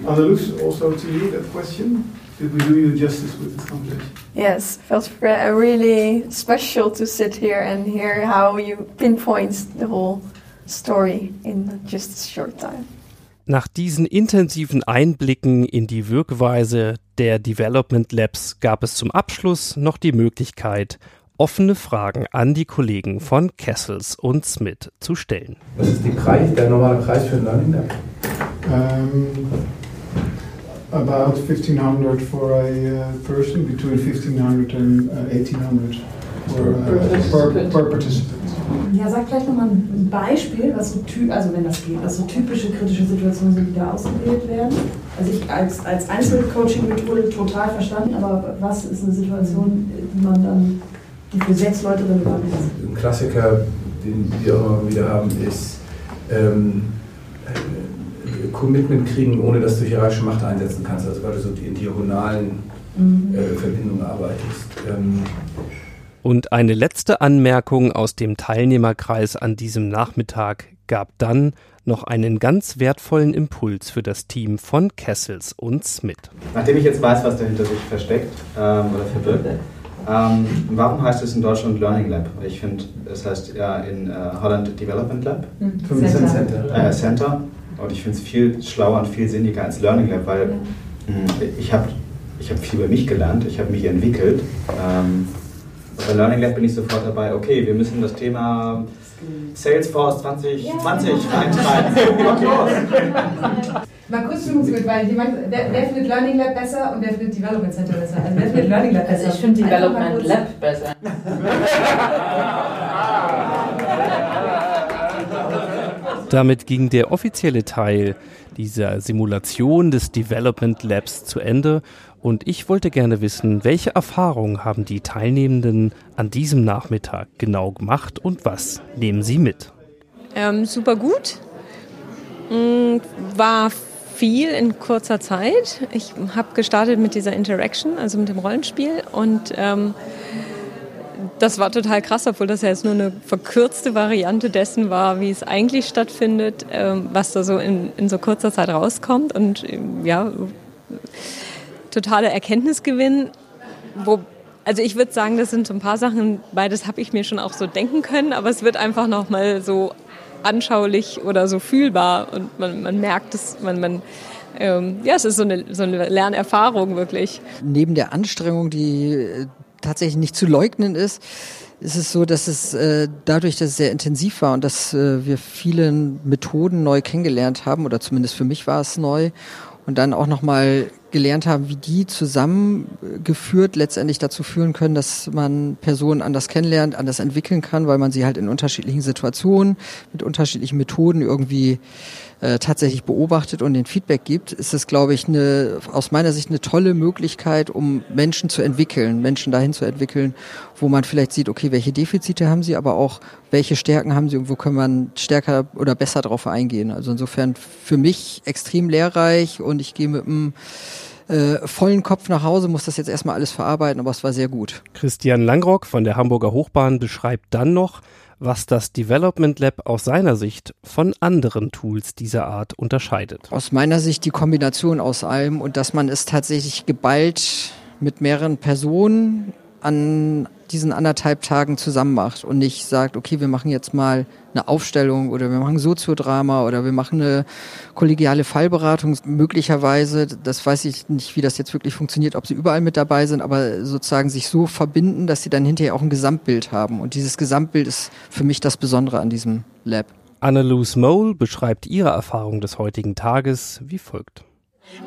Andalus, also to you that question. Did we do you justice with this conversation? Yes, felt really special to sit here and hear how you pinpoint the whole story in just a short time. Nach diesen intensiven Einblicken in die Wirkweise der Development Labs gab es zum Abschluss noch die Möglichkeit, offene Fragen an die Kollegen von Kessels und Smith zu stellen. Was ist Preis, der normale Preis für ein Learning Lab? Um, about 1500 for a uh, person, between 1500 and uh, 1800 for, uh, per, per participant. Ja, sag vielleicht nochmal ein Beispiel, was so typ, also wenn das geht, was so typische kritische Situationen sind, die da ausgewählt werden. Also ich als, als Einzelcoaching-Methode total verstanden, aber was ist eine Situation, die man dann, die für sechs Leute relevant ist? Ein Klassiker, den wir auch immer wieder haben, ist ähm, Commitment kriegen, ohne dass du hierarchische Macht einsetzen kannst. Also weil du so in diagonalen mhm. äh, Verbindungen arbeitest. Ähm, und eine letzte Anmerkung aus dem Teilnehmerkreis an diesem Nachmittag gab dann noch einen ganz wertvollen Impuls für das Team von Kessels und Smith. Nachdem ich jetzt weiß, was dahinter sich versteckt ähm, oder verbirgt, ähm, warum heißt es in Deutschland Learning Lab? Ich finde, es heißt ja in äh, Holland Development Lab. Mhm. Center. Center. Äh, Center. Und ich finde es viel schlauer und viel sinniger als Learning Lab, weil ja. ich habe ich hab viel über mich gelernt, ich habe mich entwickelt. Ähm, bei Learning Lab bin ich sofort dabei, okay, wir müssen das Thema Salesforce 2020 ja. reintreiben. Mal kurz Beziehungsbild, weil die meint, wer, wer findet Learning Lab besser und wer findet Development Center besser? Also wer findet Learning Lab besser? Also ich finde Development Lab besser. Damit ging der offizielle Teil dieser Simulation des Development Labs zu Ende und ich wollte gerne wissen, welche Erfahrungen haben die Teilnehmenden an diesem Nachmittag genau gemacht und was nehmen sie mit? Ähm, super gut. Mm, War viel in kurzer Zeit. Ich habe gestartet mit dieser Interaction, also mit dem Rollenspiel und ähm, das war total krass, obwohl das ja jetzt nur eine verkürzte Variante dessen war, wie es eigentlich stattfindet, ähm, was da so in, in so kurzer Zeit rauskommt und ähm, ja, totale Erkenntnisgewinn. Wo, also ich würde sagen, das sind so ein paar Sachen, beides habe ich mir schon auch so denken können, aber es wird einfach nochmal so anschaulich oder so fühlbar und man, man merkt es, man, man ähm, ja, es ist so eine, so eine Lernerfahrung wirklich. Neben der Anstrengung, die äh, tatsächlich nicht zu leugnen ist, ist es so, dass es äh, dadurch, dass es sehr intensiv war und dass äh, wir viele Methoden neu kennengelernt haben, oder zumindest für mich war es neu, und dann auch nochmal gelernt haben, wie die zusammengeführt letztendlich dazu führen können, dass man Personen anders kennenlernt, anders entwickeln kann, weil man sie halt in unterschiedlichen Situationen mit unterschiedlichen Methoden irgendwie äh, tatsächlich beobachtet und den Feedback gibt, ist es, glaube ich, eine, aus meiner Sicht eine tolle Möglichkeit, um Menschen zu entwickeln, Menschen dahin zu entwickeln, wo man vielleicht sieht, okay, welche Defizite haben sie, aber auch welche Stärken haben sie und wo kann man stärker oder besser darauf eingehen. Also insofern für mich extrem lehrreich und ich gehe mit einem äh, vollen Kopf nach Hause, muss das jetzt erstmal alles verarbeiten, aber es war sehr gut. Christian Langrock von der Hamburger Hochbahn beschreibt dann noch, was das Development Lab aus seiner Sicht von anderen Tools dieser Art unterscheidet. Aus meiner Sicht die Kombination aus allem und dass man es tatsächlich geballt mit mehreren Personen an diesen anderthalb Tagen zusammen macht und nicht sagt, okay, wir machen jetzt mal eine Aufstellung oder wir machen Soziodrama oder wir machen eine kollegiale Fallberatung. Möglicherweise, das weiß ich nicht, wie das jetzt wirklich funktioniert, ob sie überall mit dabei sind, aber sozusagen sich so verbinden, dass sie dann hinterher auch ein Gesamtbild haben. Und dieses Gesamtbild ist für mich das Besondere an diesem Lab. Annaluse Mole beschreibt ihre Erfahrung des heutigen Tages wie folgt.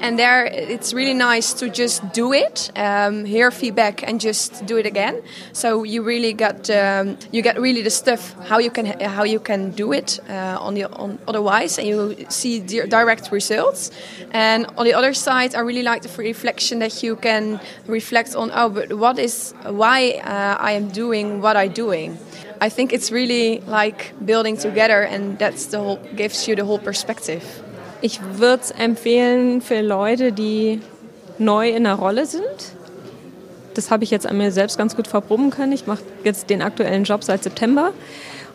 And there, it's really nice to just do it, um, hear feedback, and just do it again. So you really got um, you get really the stuff how you can how you can do it uh, on the on otherwise, and you see di direct results. And on the other side, I really like the reflection that you can reflect on. Oh, but what is why uh, I am doing what I'm doing. I think it's really like building together, and that's the whole gives you the whole perspective. Ich würde es empfehlen für Leute, die neu in der Rolle sind. Das habe ich jetzt an mir selbst ganz gut verproben können. Ich mache jetzt den aktuellen Job seit September.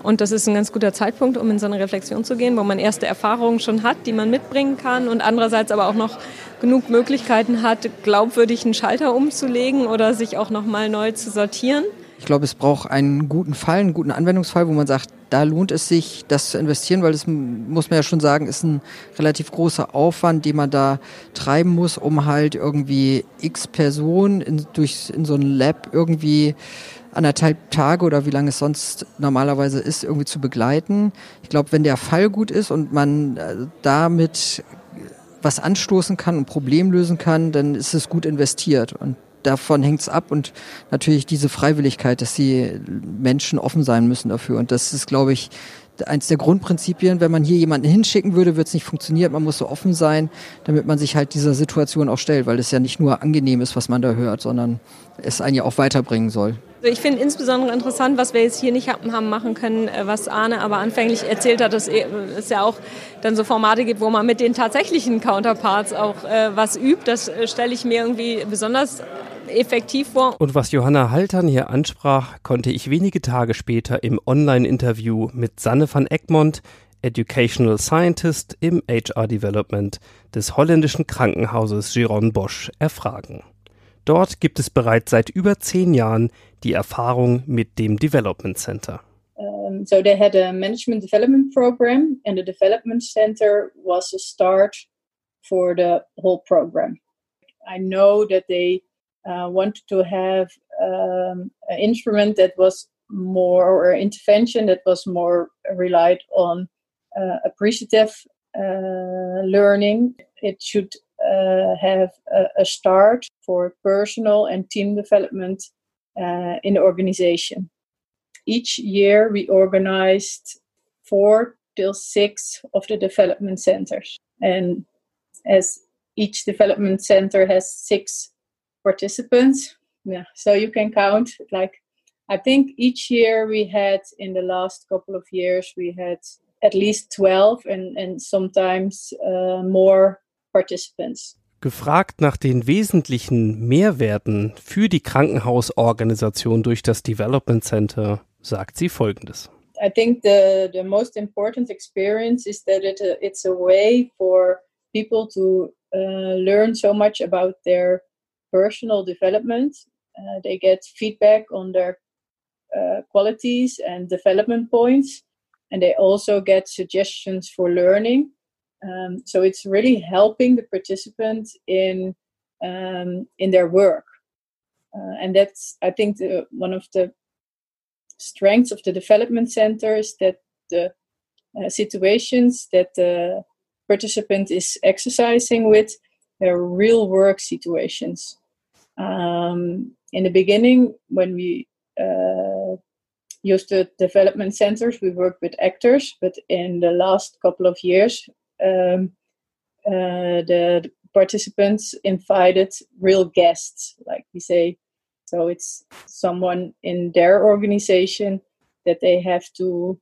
Und das ist ein ganz guter Zeitpunkt, um in so eine Reflexion zu gehen, wo man erste Erfahrungen schon hat, die man mitbringen kann und andererseits aber auch noch genug Möglichkeiten hat, glaubwürdig einen Schalter umzulegen oder sich auch nochmal neu zu sortieren. Ich glaube, es braucht einen guten Fall, einen guten Anwendungsfall, wo man sagt, da lohnt es sich, das zu investieren, weil das muss man ja schon sagen, ist ein relativ großer Aufwand, den man da treiben muss, um halt irgendwie x Personen in, durch, in so ein Lab irgendwie anderthalb Tage oder wie lange es sonst normalerweise ist, irgendwie zu begleiten. Ich glaube, wenn der Fall gut ist und man äh, damit was anstoßen kann und Problem lösen kann, dann ist es gut investiert. Und davon hängt es ab und natürlich diese Freiwilligkeit, dass die Menschen offen sein müssen dafür. Und das ist, glaube ich, eins der Grundprinzipien. Wenn man hier jemanden hinschicken würde, wird es nicht funktionieren. Man muss so offen sein, damit man sich halt dieser Situation auch stellt, weil es ja nicht nur angenehm ist, was man da hört, sondern es einen ja auch weiterbringen soll. Also ich finde insbesondere interessant, was wir jetzt hier nicht haben machen können, äh, was Arne aber anfänglich erzählt hat, dass es ja auch dann so Formate gibt, wo man mit den tatsächlichen Counterparts auch äh, was übt. Das äh, stelle ich mir irgendwie besonders effektiv vor. Und was Johanna Haltern hier ansprach, konnte ich wenige Tage später im Online-Interview mit Sanne van Egmond, Educational Scientist im HR Development des holländischen Krankenhauses Giron Bosch, erfragen. Dort gibt es bereits seit über zehn Jahren die Erfahrung mit dem Development Center. Um, so they had a management development program, and the development center was a start for the whole program. I know that they uh, wanted to have um, an instrument that was more, or intervention that was more relied on uh, appreciative uh, learning. it should uh, have a, a, start for personal and team development uh, in the organization. Each year, we organized four till six of the development centers. And as each development center has six participants, yeah, so you can count like I think each year we had in the last couple of years we had at least 12 and, and sometimes uh, more participants. Gefragt nach den wesentlichen Mehrwerten für die Krankenhausorganisation durch das Development Center, sagt sie Folgendes. I think the, the most important experience is that it, uh, it's a way for people to uh, learn so much about their personal development. Uh, they get feedback on their uh, qualities and development points, and they also get suggestions for learning. Um, so it's really helping the participant in um, in their work, uh, and that's I think the, one of the strengths of the development center is that the uh, situations that the participant is exercising with they're real work situations. Um, in the beginning, when we uh, used the development centers, we worked with actors, but in the last couple of years, um, uh, the participants invited real guests, like we say. So it's someone in their organization that they have to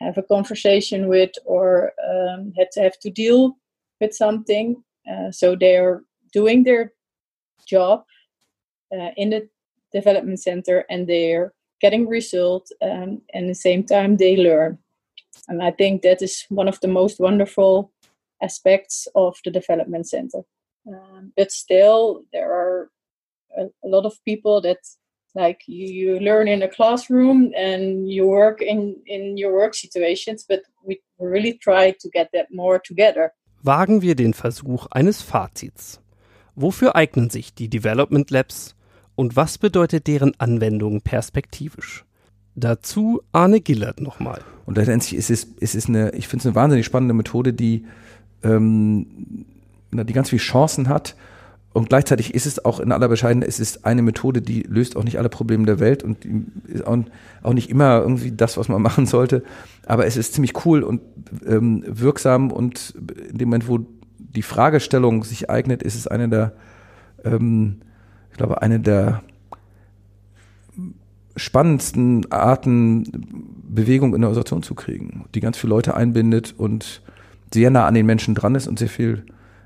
have a conversation with or um, had to have to deal with something. Uh, so they're doing their job uh, in the development center and they're getting results um, and at the same time they learn. And I think that is one of the most wonderful aspects of the development center. Um, but still, there are a, a, lot of people that like you, you learn in a classroom and you work in, in your work situations, but we really try to get that more together. Wagen wir den Versuch eines Fazits. Wofür eignen sich die Development Labs und was bedeutet deren Anwendung perspektivisch? Dazu Arne Gillert nochmal. Und letztendlich ist es, ist eine, ich finde es eine wahnsinnig spannende Methode, die ähm, die ganz viele Chancen hat. Und gleichzeitig ist es auch in aller Bescheidenheit, es ist eine Methode, die löst auch nicht alle Probleme der Welt und ist auch, auch nicht immer irgendwie das, was man machen sollte. Aber es ist ziemlich cool und ähm, wirksam und in dem Moment, wo die Fragestellung sich eignet, ist es eine der, ähm, ich glaube, eine der spannendsten Arten, Bewegung in der Organisation zu kriegen, die ganz viele Leute einbindet und sehr nah an den Menschen dran ist und sehr viel,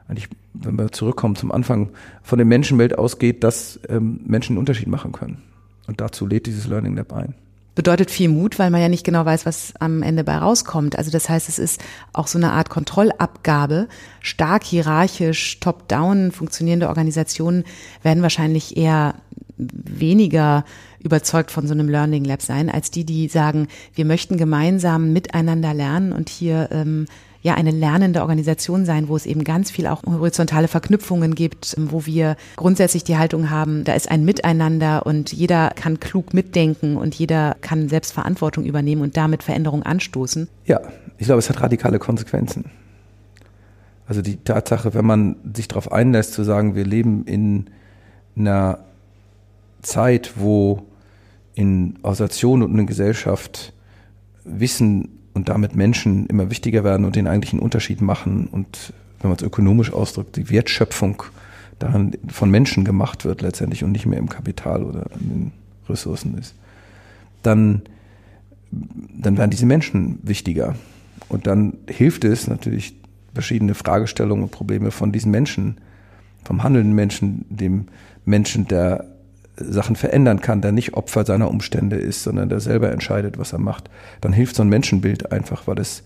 eigentlich, wenn wir zurückkommen zum Anfang, von der Menschenwelt ausgeht, dass ähm, Menschen einen Unterschied machen können. Und dazu lädt dieses Learning Lab ein bedeutet viel Mut, weil man ja nicht genau weiß, was am Ende bei rauskommt. Also das heißt, es ist auch so eine Art Kontrollabgabe. Stark hierarchisch, top-down funktionierende Organisationen werden wahrscheinlich eher weniger überzeugt von so einem Learning Lab sein, als die, die sagen, wir möchten gemeinsam miteinander lernen und hier ähm, ja eine lernende Organisation sein, wo es eben ganz viel auch horizontale Verknüpfungen gibt, wo wir grundsätzlich die Haltung haben, da ist ein Miteinander und jeder kann klug mitdenken und jeder kann selbst Verantwortung übernehmen und damit Veränderung anstoßen. Ja, ich glaube, es hat radikale Konsequenzen. Also die Tatsache, wenn man sich darauf einlässt, zu sagen, wir leben in einer Zeit, wo in Organisationen und in Gesellschaft Wissen und damit Menschen immer wichtiger werden und den eigentlichen Unterschied machen und wenn man es ökonomisch ausdrückt, die Wertschöpfung daran von Menschen gemacht wird letztendlich und nicht mehr im Kapital oder in den Ressourcen ist, dann, dann werden diese Menschen wichtiger. Und dann hilft es natürlich, verschiedene Fragestellungen und Probleme von diesen Menschen, vom handelnden Menschen, dem Menschen, der Sachen verändern kann, der nicht Opfer seiner Umstände ist, sondern der selber entscheidet, was er macht, dann hilft so ein Menschenbild einfach, weil es,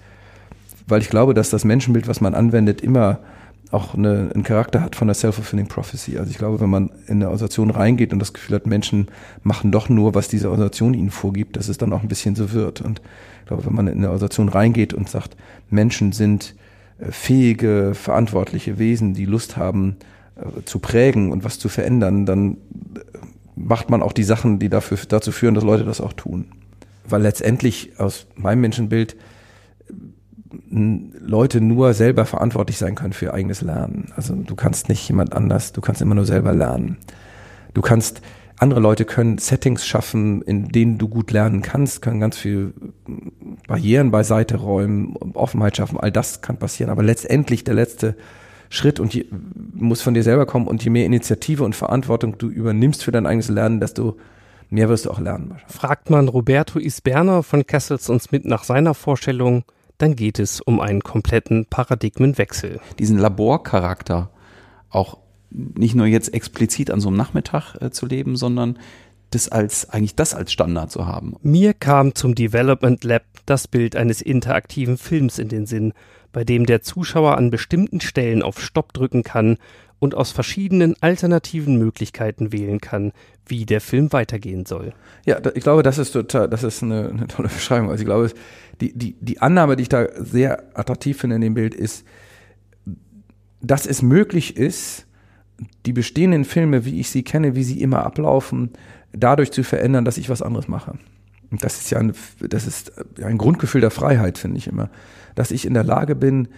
weil ich glaube, dass das Menschenbild, was man anwendet, immer auch eine, einen Charakter hat von der self-fulfilling prophecy. Also ich glaube, wenn man in eine Organisation reingeht und das Gefühl hat, Menschen machen doch nur, was diese Organisation ihnen vorgibt, dass es dann auch ein bisschen so wird. Und ich glaube, wenn man in eine Organisation reingeht und sagt, Menschen sind äh, fähige, verantwortliche Wesen, die Lust haben, äh, zu prägen und was zu verändern, dann macht man auch die Sachen, die dafür, dazu führen, dass Leute das auch tun. Weil letztendlich aus meinem Menschenbild Leute nur selber verantwortlich sein können für ihr eigenes Lernen. Also du kannst nicht jemand anders, du kannst immer nur selber lernen. Du kannst, andere Leute können Settings schaffen, in denen du gut lernen kannst, können ganz viel Barrieren beiseite räumen, Offenheit schaffen, all das kann passieren. Aber letztendlich der letzte Schritt und die, muss von dir selber kommen und je mehr Initiative und Verantwortung du übernimmst für dein eigenes Lernen, desto mehr wirst du auch lernen. Fragt man Roberto Isberner von Kessels und Smith nach seiner Vorstellung, dann geht es um einen kompletten Paradigmenwechsel. Diesen Laborcharakter auch nicht nur jetzt explizit an so einem Nachmittag äh, zu leben, sondern das als eigentlich das als Standard zu haben. Mir kam zum Development Lab das Bild eines interaktiven Films in den Sinn, bei dem der Zuschauer an bestimmten Stellen auf Stopp drücken kann und aus verschiedenen alternativen Möglichkeiten wählen kann, wie der Film weitergehen soll. Ja, ich glaube, das ist total, das ist eine, eine tolle Beschreibung. Also ich glaube, die, die, die Annahme, die ich da sehr attraktiv finde in dem Bild, ist, dass es möglich ist, die bestehenden Filme, wie ich sie kenne, wie sie immer ablaufen, dadurch zu verändern, dass ich was anderes mache. Und das ist ja ein, das ist ein Grundgefühl der Freiheit, finde ich immer. Dass ich in der Lage bin,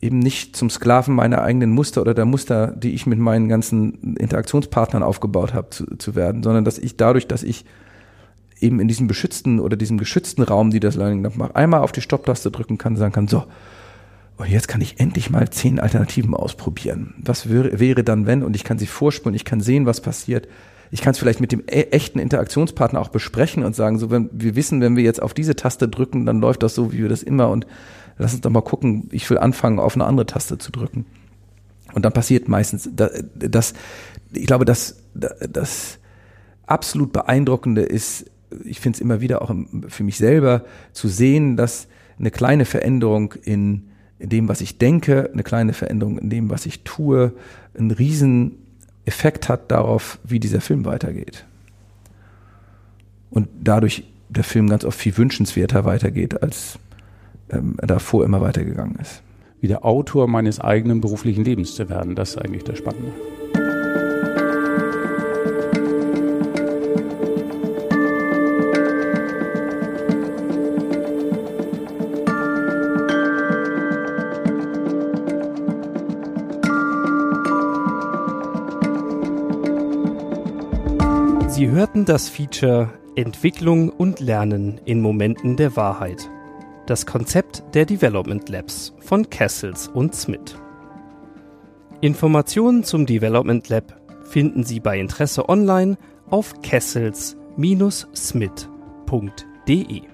eben nicht zum Sklaven meiner eigenen Muster oder der Muster, die ich mit meinen ganzen Interaktionspartnern aufgebaut habe, zu, zu werden, sondern dass ich dadurch, dass ich eben in diesem beschützten oder diesem geschützten Raum, die das Learning Lab macht, einmal auf die Stopptaste drücken kann, sagen kann, so, und jetzt kann ich endlich mal zehn Alternativen ausprobieren. Was wäre, wäre dann, wenn? Und ich kann sie vorspulen, ich kann sehen, was passiert. Ich kann es vielleicht mit dem e echten Interaktionspartner auch besprechen und sagen, so, wenn wir wissen, wenn wir jetzt auf diese Taste drücken, dann läuft das so, wie wir das immer und lass uns doch mal gucken, ich will anfangen, auf eine andere Taste zu drücken. Und dann passiert meistens, das, ich glaube, das, das absolut Beeindruckende ist, ich finde es immer wieder auch für mich selber zu sehen, dass eine kleine Veränderung in, in dem, was ich denke, eine kleine Veränderung in dem, was ich tue, einen riesen Effekt hat darauf, wie dieser Film weitergeht. Und dadurch der Film ganz oft viel wünschenswerter weitergeht, als ähm, davor immer weitergegangen ist. Wieder Autor meines eigenen beruflichen Lebens zu werden, das ist eigentlich das Spannende. Sie hörten das Feature Entwicklung und Lernen in Momenten der Wahrheit. Das Konzept der Development Labs von Kessels und Smith. Informationen zum Development Lab finden Sie bei Interesse online auf kessels-smith.de.